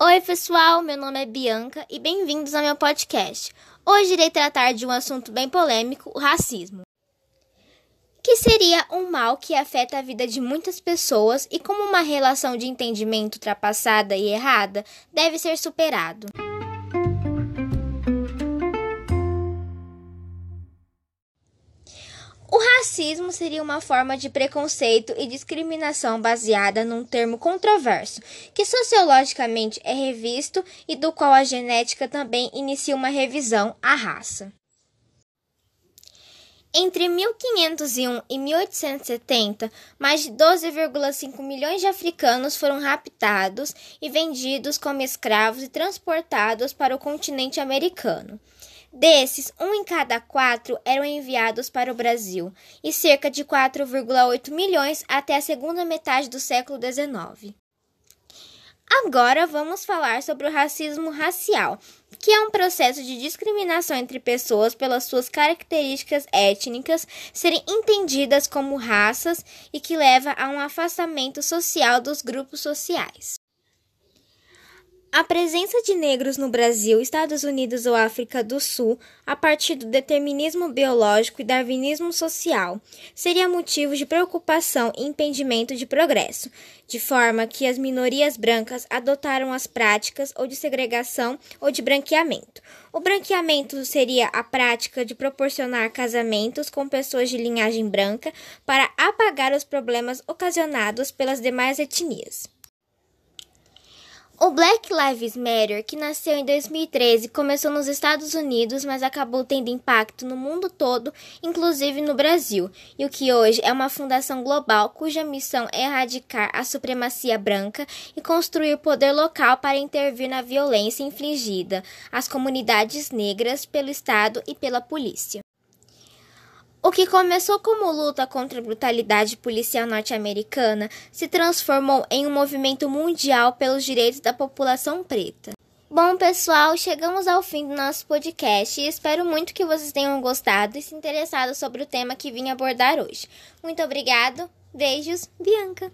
Oi, pessoal, meu nome é Bianca e bem-vindos ao meu podcast. Hoje irei tratar de um assunto bem polêmico, o racismo. Que seria um mal que afeta a vida de muitas pessoas e como uma relação de entendimento ultrapassada e errada deve ser superado. Racismo seria uma forma de preconceito e discriminação baseada num termo controverso, que sociologicamente é revisto e do qual a genética também inicia uma revisão à raça. Entre 1501 e 1870, mais de 12,5 milhões de africanos foram raptados e vendidos como escravos e transportados para o continente americano. Desses, um em cada quatro eram enviados para o Brasil, e cerca de 4,8 milhões até a segunda metade do século XIX. Agora vamos falar sobre o racismo racial, que é um processo de discriminação entre pessoas pelas suas características étnicas serem entendidas como raças e que leva a um afastamento social dos grupos sociais. A presença de negros no Brasil, Estados Unidos ou África do Sul, a partir do determinismo biológico e darwinismo social, seria motivo de preocupação e impedimento de progresso, de forma que as minorias brancas adotaram as práticas ou de segregação ou de branqueamento. O branqueamento seria a prática de proporcionar casamentos com pessoas de linhagem branca para apagar os problemas ocasionados pelas demais etnias. O Black Lives Matter, que nasceu em 2013, começou nos Estados Unidos, mas acabou tendo impacto no mundo todo, inclusive no Brasil, e o que hoje é uma fundação global cuja missão é erradicar a supremacia branca e construir poder local para intervir na violência infligida às comunidades negras pelo Estado e pela polícia. O que começou como luta contra a brutalidade policial norte-americana se transformou em um movimento mundial pelos direitos da população preta. Bom, pessoal, chegamos ao fim do nosso podcast e espero muito que vocês tenham gostado e se interessado sobre o tema que vim abordar hoje. Muito obrigado, beijos, Bianca!